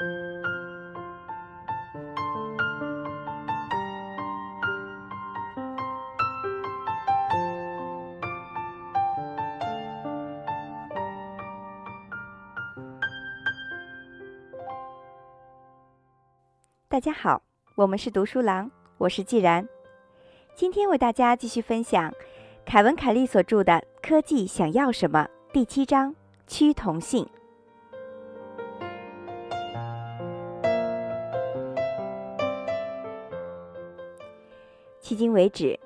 大家好，我们是读书郎，我是既然。今天为大家继续分享凯文·凯利所著的《科技想要什么》第七章“趋同性”。迄今为止，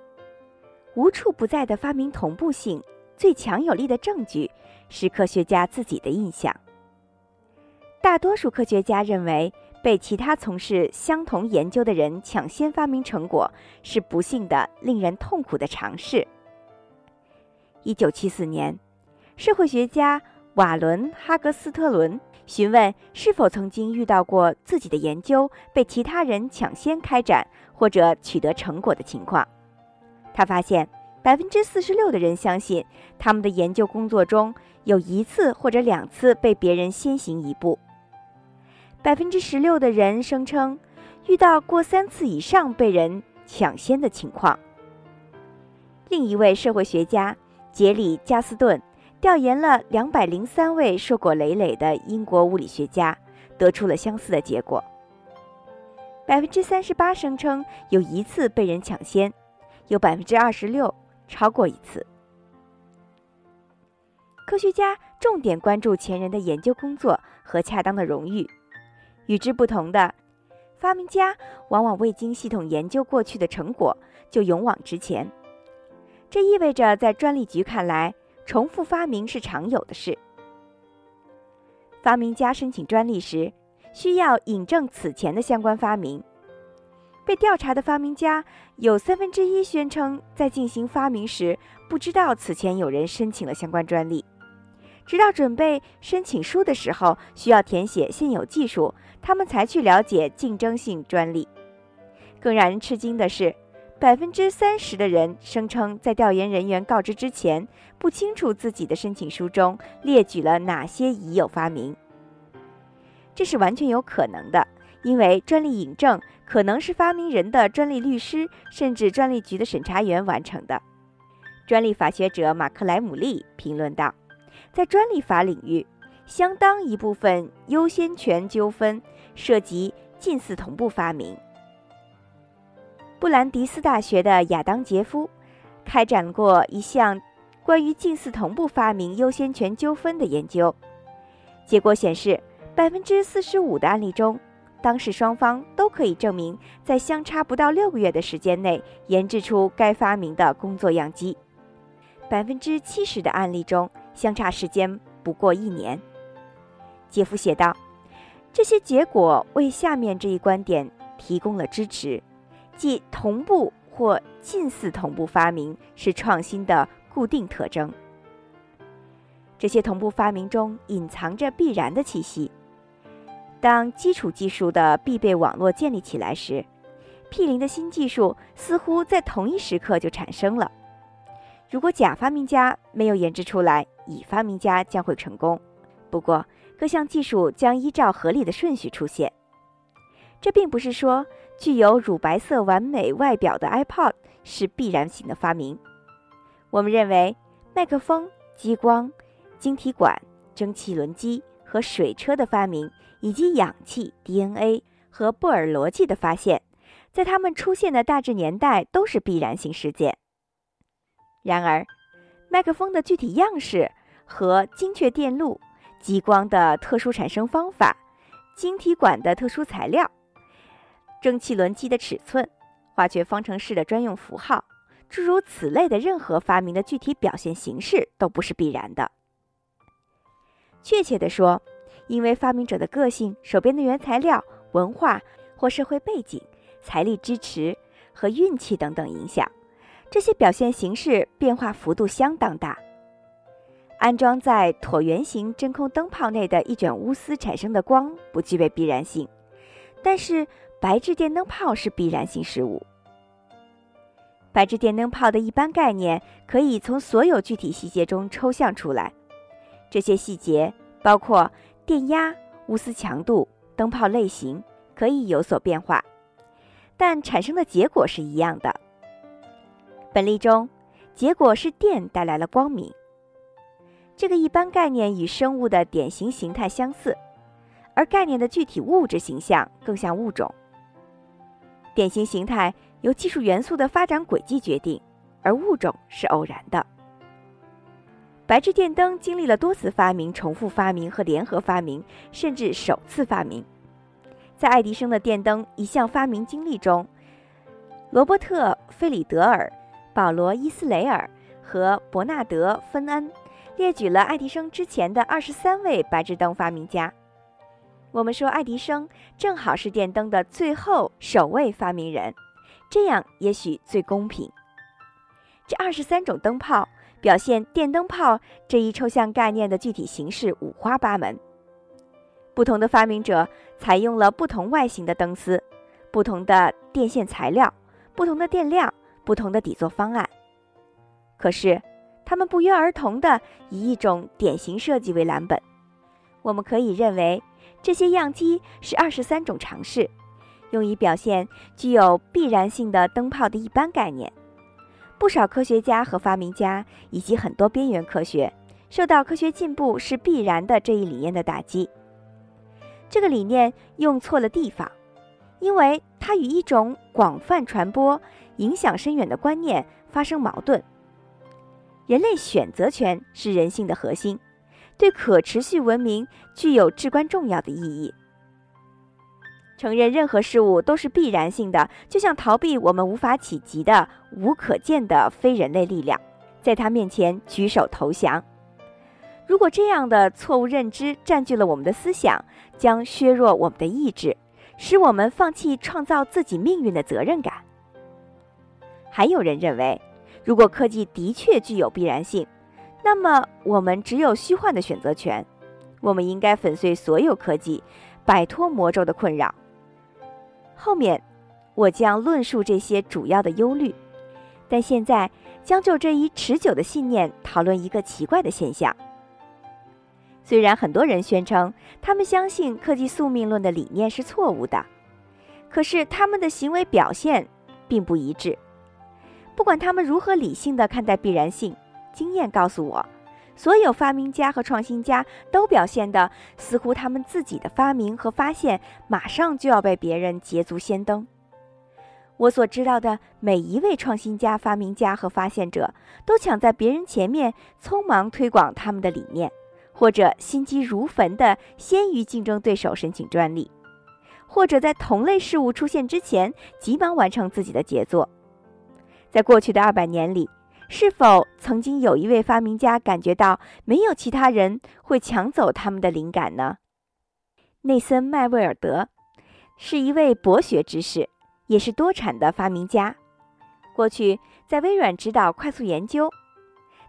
无处不在的发明同步性，最强有力的证据是科学家自己的印象。大多数科学家认为。被其他从事相同研究的人抢先发明成果，是不幸的、令人痛苦的尝试。一九七四年，社会学家瓦伦·哈格斯特伦询问是否曾经遇到过自己的研究被其他人抢先开展或者取得成果的情况。他发现，百分之四十六的人相信他们的研究工作中有一次或者两次被别人先行一步。百分之十六的人声称遇到过三次以上被人抢先的情况。另一位社会学家杰里·加斯顿调研了两百零三位硕果累累的英国物理学家，得出了相似的结果。百分之三十八声称有一次被人抢先，有百分之二十六超过一次。科学家重点关注前人的研究工作和恰当的荣誉。与之不同的，发明家往往未经系统研究过去的成果就勇往直前。这意味着，在专利局看来，重复发明是常有的事。发明家申请专利时，需要引证此前的相关发明。被调查的发明家有三分之一宣称，在进行发明时不知道此前有人申请了相关专利。直到准备申请书的时候，需要填写现有技术，他们才去了解竞争性专利。更让人吃惊的是，百分之三十的人声称在调研人员告知之前，不清楚自己的申请书中列举了哪些已有发明。这是完全有可能的，因为专利引证可能是发明人的专利律师甚至专利局的审查员完成的。专利法学者马克莱姆利评论道。在专利法领域，相当一部分优先权纠纷涉及近似同步发明。布兰迪斯大学的亚当·杰夫开展过一项关于近似同步发明优先权纠纷的研究，结果显示，百分之四十五的案例中，当事双方都可以证明在相差不到六个月的时间内研制出该发明的工作样机；百分之七十的案例中，相差时间不过一年，杰夫写道：“这些结果为下面这一观点提供了支持，即同步或近似同步发明是创新的固定特征。这些同步发明中隐藏着必然的气息。当基础技术的必备网络建立起来时，，P 零的新技术似乎在同一时刻就产生了。如果甲发明家没有研制出来，乙发明家将会成功，不过各项技术将依照合理的顺序出现。这并不是说具有乳白色完美外表的 iPod 是必然型的发明。我们认为，麦克风、激光、晶体管、蒸汽轮机和水车的发明，以及氧气、DNA 和布尔逻辑的发现，在它们出现的大致年代都是必然性事件。然而，麦克风的具体样式和精确电路、激光的特殊产生方法、晶体管的特殊材料、蒸汽轮机的尺寸、化学方程式的专用符号，诸如此类的任何发明的具体表现形式都不是必然的。确切地说，因为发明者的个性、手边的原材料、文化或社会背景、财力支持和运气等等影响。这些表现形式变化幅度相当大。安装在椭圆形真空灯泡内的一卷钨丝产生的光不具备必然性，但是白炽电灯泡是必然性事物。白炽电灯泡的一般概念可以从所有具体细节中抽象出来，这些细节包括电压、钨丝强度、灯泡类型可以有所变化，但产生的结果是一样的。本例中，结果是电带来了光明。这个一般概念与生物的典型形态相似，而概念的具体物质形象更像物种。典型形态由技术元素的发展轨迹决定，而物种是偶然的。白炽电灯经历了多次发明、重复发明和联合发明，甚至首次发明。在爱迪生的电灯一项发明经历中，罗伯特·费里德尔、保罗·伊斯雷尔和伯纳德·芬恩列举了爱迪生之前的二十三位白炽灯发明家。我们说爱迪生正好是电灯的最后首位发明人，这样也许最公平。这二十三种灯泡。表现电灯泡这一抽象概念的具体形式五花八门，不同的发明者采用了不同外形的灯丝、不同的电线材料、不同的电量、不同的底座方案。可是，他们不约而同地以一种典型设计为蓝本。我们可以认为，这些样机是二十三种尝试，用以表现具有必然性的灯泡的一般概念。不少科学家和发明家以及很多边缘科学受到科学进步是必然的这一理念的打击。这个理念用错了地方，因为它与一种广泛传播、影响深远的观念发生矛盾。人类选择权是人性的核心，对可持续文明具有至关重要的意义。承认任何事物都是必然性的，就像逃避我们无法企及的、无可见的非人类力量，在他面前举手投降。如果这样的错误认知占据了我们的思想，将削弱我们的意志，使我们放弃创造自己命运的责任感。还有人认为，如果科技的确具有必然性，那么我们只有虚幻的选择权。我们应该粉碎所有科技，摆脱魔咒的困扰。后面，我将论述这些主要的忧虑，但现在将就这一持久的信念讨论一个奇怪的现象。虽然很多人宣称他们相信科技宿命论的理念是错误的，可是他们的行为表现并不一致。不管他们如何理性的看待必然性，经验告诉我。所有发明家和创新家都表现的似乎他们自己的发明和发现马上就要被别人捷足先登。我所知道的每一位创新家、发明家和发现者都抢在别人前面，匆忙推广他们的理念，或者心急如焚地先于竞争对手申请专利，或者在同类事物出现之前急忙完成自己的杰作。在过去的二百年里。是否曾经有一位发明家感觉到没有其他人会抢走他们的灵感呢？内森·麦威尔德是一位博学之士，也是多产的发明家。过去在微软指导快速研究，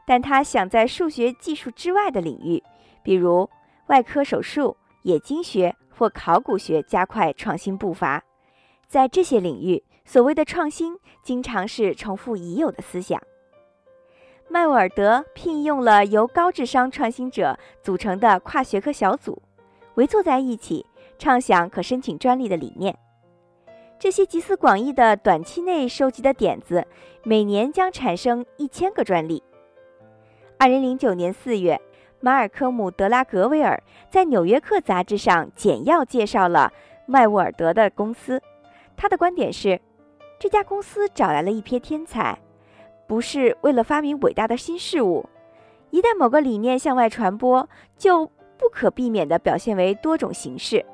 但他想在数学技术之外的领域，比如外科手术、冶金学或考古学，加快创新步伐。在这些领域，所谓的创新经常是重复已有的思想。麦沃尔德聘用了由高智商创新者组成的跨学科小组，围坐在一起，畅想可申请专利的理念。这些集思广益的短期内收集的点子，每年将产生一千个专利。二零零九年四月，马尔科姆·德拉格威尔在《纽约客》杂志上简要介绍了麦沃尔德的公司。他的观点是，这家公司找来了一批天才。不是为了发明伟大的新事物，一旦某个理念向外传播，就不可避免地表现为多种形式。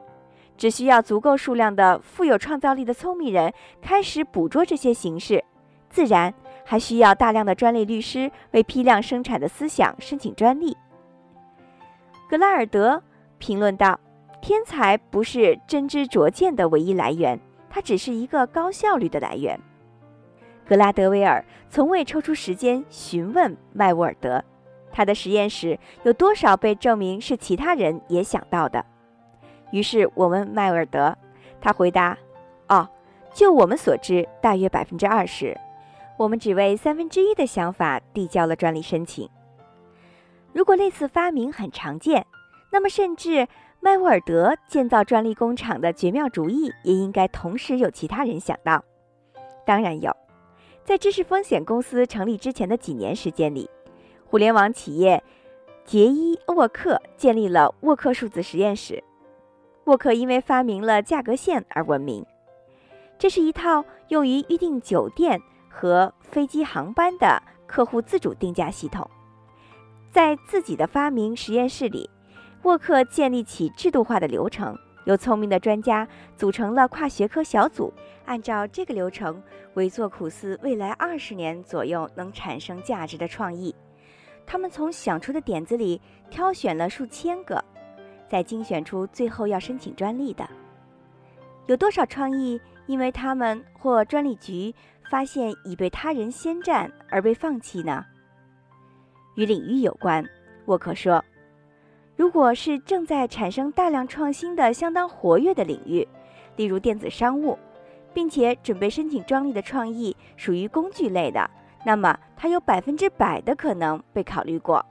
只需要足够数量的富有创造力的聪明人开始捕捉这些形式，自然还需要大量的专利律师为批量生产的思想申请专利。格拉尔德评论道：“天才不是真知灼见的唯一来源，它只是一个高效率的来源。”格拉德威尔从未抽出时间询问麦沃尔德，他的实验室有多少被证明是其他人也想到的。于是我问麦沃尔德，他回答：“哦，就我们所知，大约百分之二十。我们只为三分之一的想法递交了专利申请。如果类似发明很常见，那么甚至麦沃尔德建造专利工厂的绝妙主意，也应该同时有其他人想到。当然有，在知识风险公司成立之前的几年时间里，互联网企业杰伊沃克建立了沃克数字实验室。沃克因为发明了价格线而闻名。这是一套用于预订酒店和飞机航班的客户自主定价系统。在自己的发明实验室里，沃克建立起制度化的流程，由聪明的专家组成了跨学科小组，按照这个流程为做苦思未来二十年左右能产生价值的创意。他们从想出的点子里挑选了数千个。再精选出最后要申请专利的，有多少创意因为他们或专利局发现已被他人先占而被放弃呢？与领域有关，沃克说，如果是正在产生大量创新的相当活跃的领域，例如电子商务，并且准备申请专利的创意属于工具类的，那么它有百分之百的可能被考虑过。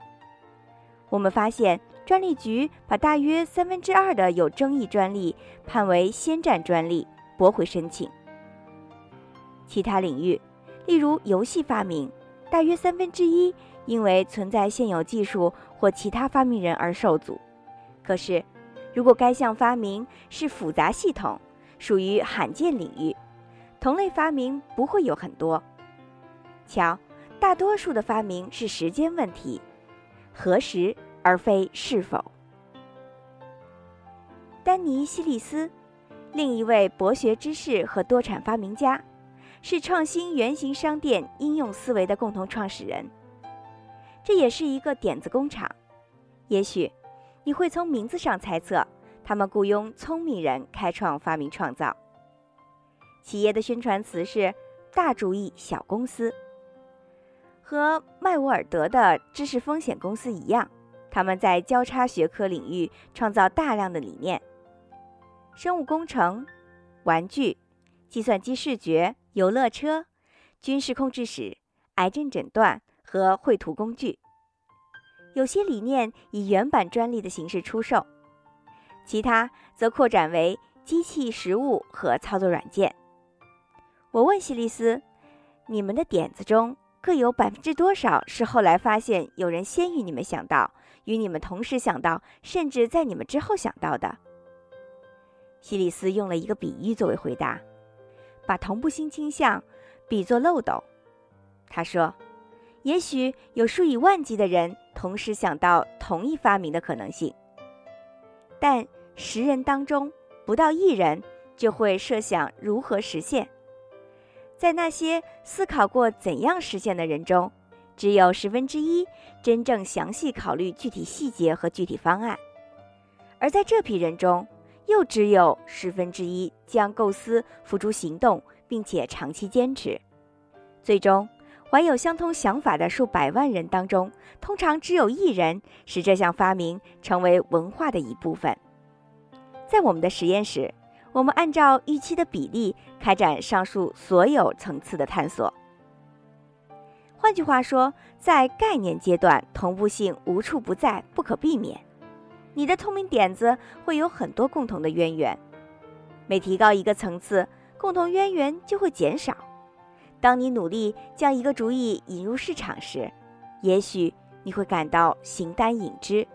我们发现。专利局把大约三分之二的有争议专利判为先占专利，驳回申请。其他领域，例如游戏发明，大约三分之一因为存在现有技术或其他发明人而受阻。可是，如果该项发明是复杂系统，属于罕见领域，同类发明不会有很多。瞧，大多数的发明是时间问题，何时？而非是否。丹尼·希利斯，另一位博学之士和多产发明家，是创新原型商店应用思维的共同创始人。这也是一个点子工厂。也许你会从名字上猜测，他们雇佣聪明人开创发明创造。企业的宣传词是“大主意小公司”，和麦沃尔德的知识风险公司一样。他们在交叉学科领域创造大量的理念：生物工程、玩具、计算机视觉、游乐车、军事控制室、癌症诊断和绘图工具。有些理念以原版专利的形式出售，其他则扩展为机器实物和操作软件。我问希利斯：“你们的点子中各有百分之多少是后来发现有人先于你们想到？”与你们同时想到，甚至在你们之后想到的，希利斯用了一个比喻作为回答，把同步性倾向比作漏斗。他说：“也许有数以万计的人同时想到同一发明的可能性，但十人当中不到一人就会设想如何实现。在那些思考过怎样实现的人中。”只有十分之一真正详细考虑具体细节和具体方案，而在这批人中，又只有十分之一将构思付诸行动，并且长期坚持。最终，怀有相同想法的数百万人当中，通常只有一人使这项发明成为文化的一部分。在我们的实验室，我们按照预期的比例开展上述所有层次的探索。换句话说，在概念阶段，同步性无处不在，不可避免。你的聪明点子会有很多共同的渊源，每提高一个层次，共同渊源就会减少。当你努力将一个主意引入市场时，也许你会感到形单影只，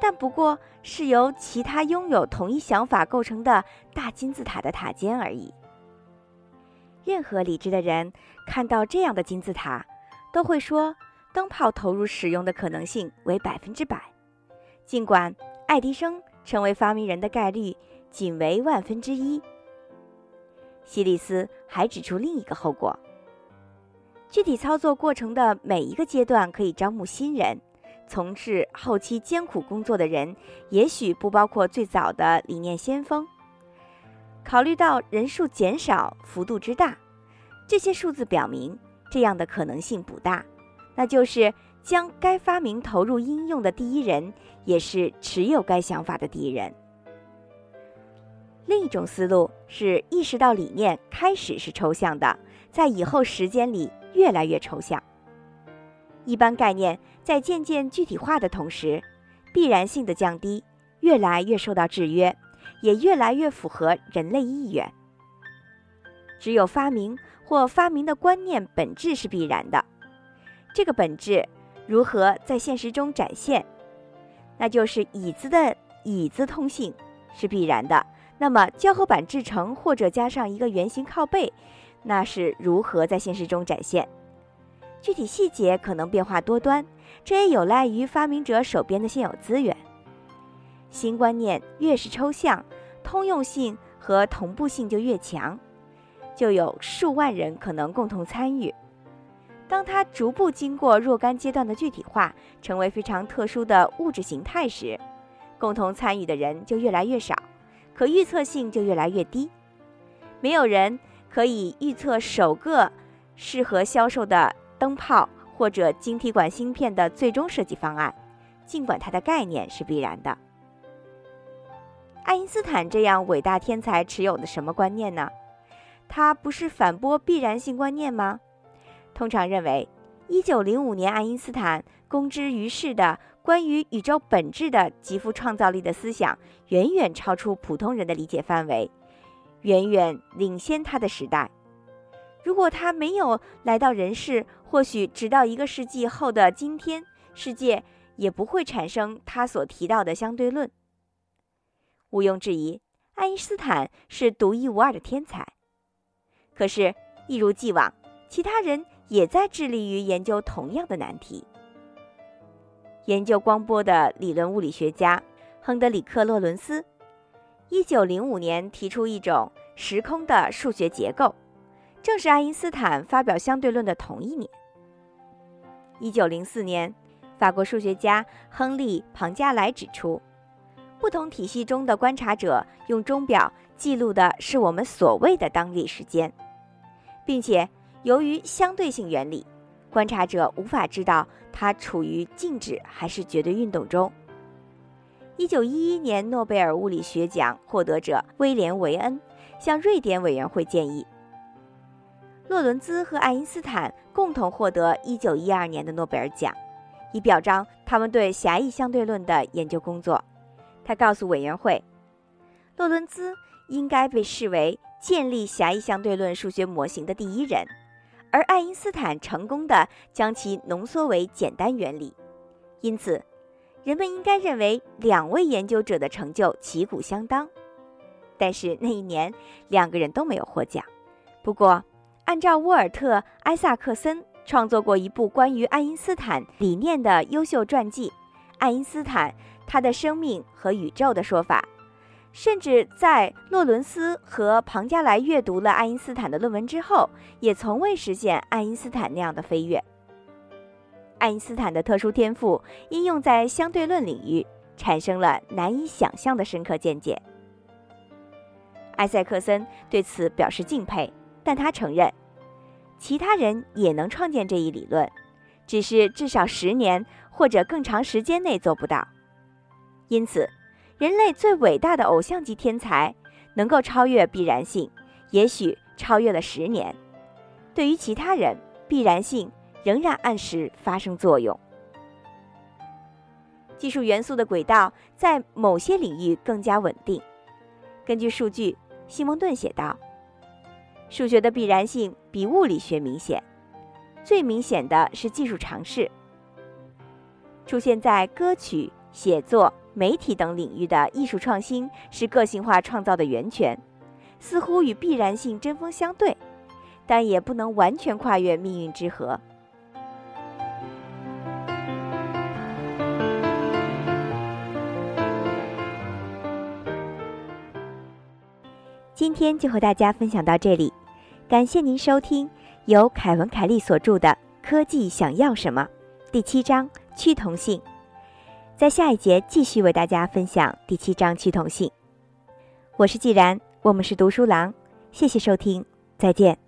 但不过是由其他拥有同一想法构成的大金字塔的塔尖而已。任何理智的人看到这样的金字塔。都会说灯泡投入使用的可能性为百分之百，尽管爱迪生成为发明人的概率仅为万分之一。希里斯还指出另一个后果：具体操作过程的每一个阶段可以招募新人，从事后期艰苦工作的人也许不包括最早的理念先锋。考虑到人数减少幅度之大，这些数字表明。这样的可能性不大，那就是将该发明投入应用的第一人，也是持有该想法的第一人。另一种思路是意识到理念开始是抽象的，在以后时间里越来越抽象。一般概念在渐渐具体化的同时，必然性的降低，越来越受到制约，也越来越符合人类意愿。只有发明或发明的观念本质是必然的，这个本质如何在现实中展现？那就是椅子的椅子通性是必然的。那么胶合板制成或者加上一个圆形靠背，那是如何在现实中展现？具体细节可能变化多端，这也有赖于发明者手边的现有资源。新观念越是抽象，通用性和同步性就越强，就有数万人可能共同参与。当它逐步经过若干阶段的具体化，成为非常特殊的物质形态时，共同参与的人就越来越少，可预测性就越来越低。没有人可以预测首个适合销售的灯泡或者晶体管芯片的最终设计方案，尽管它的概念是必然的。爱因斯坦这样伟大天才持有的什么观念呢？他不是反驳必然性观念吗？通常认为，一九零五年爱因斯坦公之于世的关于宇宙本质的极富创造力的思想，远远超出普通人的理解范围，远远领先他的时代。如果他没有来到人世，或许直到一个世纪后的今天，世界也不会产生他所提到的相对论。毋庸置疑，爱因斯坦是独一无二的天才。可是，一如既往，其他人。也在致力于研究同样的难题。研究光波的理论物理学家亨德里克·洛伦斯，一九零五年提出一种时空的数学结构，正是爱因斯坦发表相对论的同一年。一九零四年，法国数学家亨利·庞加莱指出，不同体系中的观察者用钟表记录的是我们所谓的当地时间，并且。由于相对性原理，观察者无法知道它处于静止还是绝对运动中。一九一一年诺贝尔物理学奖获得者威廉·维恩向瑞典委员会建议，洛伦兹和爱因斯坦共同获得一九一二年的诺贝尔奖，以表彰他们对狭义相对论的研究工作。他告诉委员会，洛伦兹应该被视为建立狭义相对论数学模型的第一人。而爱因斯坦成功的将其浓缩为简单原理，因此，人们应该认为两位研究者的成就旗鼓相当。但是那一年，两个人都没有获奖。不过，按照沃尔特·埃萨克森创作过一部关于爱因斯坦理念的优秀传记《爱因斯坦：他的生命和宇宙》的说法。甚至在洛伦斯和庞加莱阅读了爱因斯坦的论文之后，也从未实现爱因斯坦那样的飞跃。爱因斯坦的特殊天赋应用在相对论领域，产生了难以想象的深刻见解。埃塞克森对此表示敬佩，但他承认，其他人也能创建这一理论，只是至少十年或者更长时间内做不到。因此。人类最伟大的偶像级天才能够超越必然性，也许超越了十年。对于其他人，必然性仍然按时发生作用。技术元素的轨道在某些领域更加稳定。根据数据，西蒙顿写道：“数学的必然性比物理学明显，最明显的是技术尝试出现在歌曲写作。”媒体等领域的艺术创新是个性化创造的源泉，似乎与必然性针锋相对，但也不能完全跨越命运之河。今天就和大家分享到这里，感谢您收听由凯文·凯利所著的《科技想要什么》第七章趋同性。在下一节继续为大家分享第七章趋同性。我是既然，我们是读书郎，谢谢收听，再见。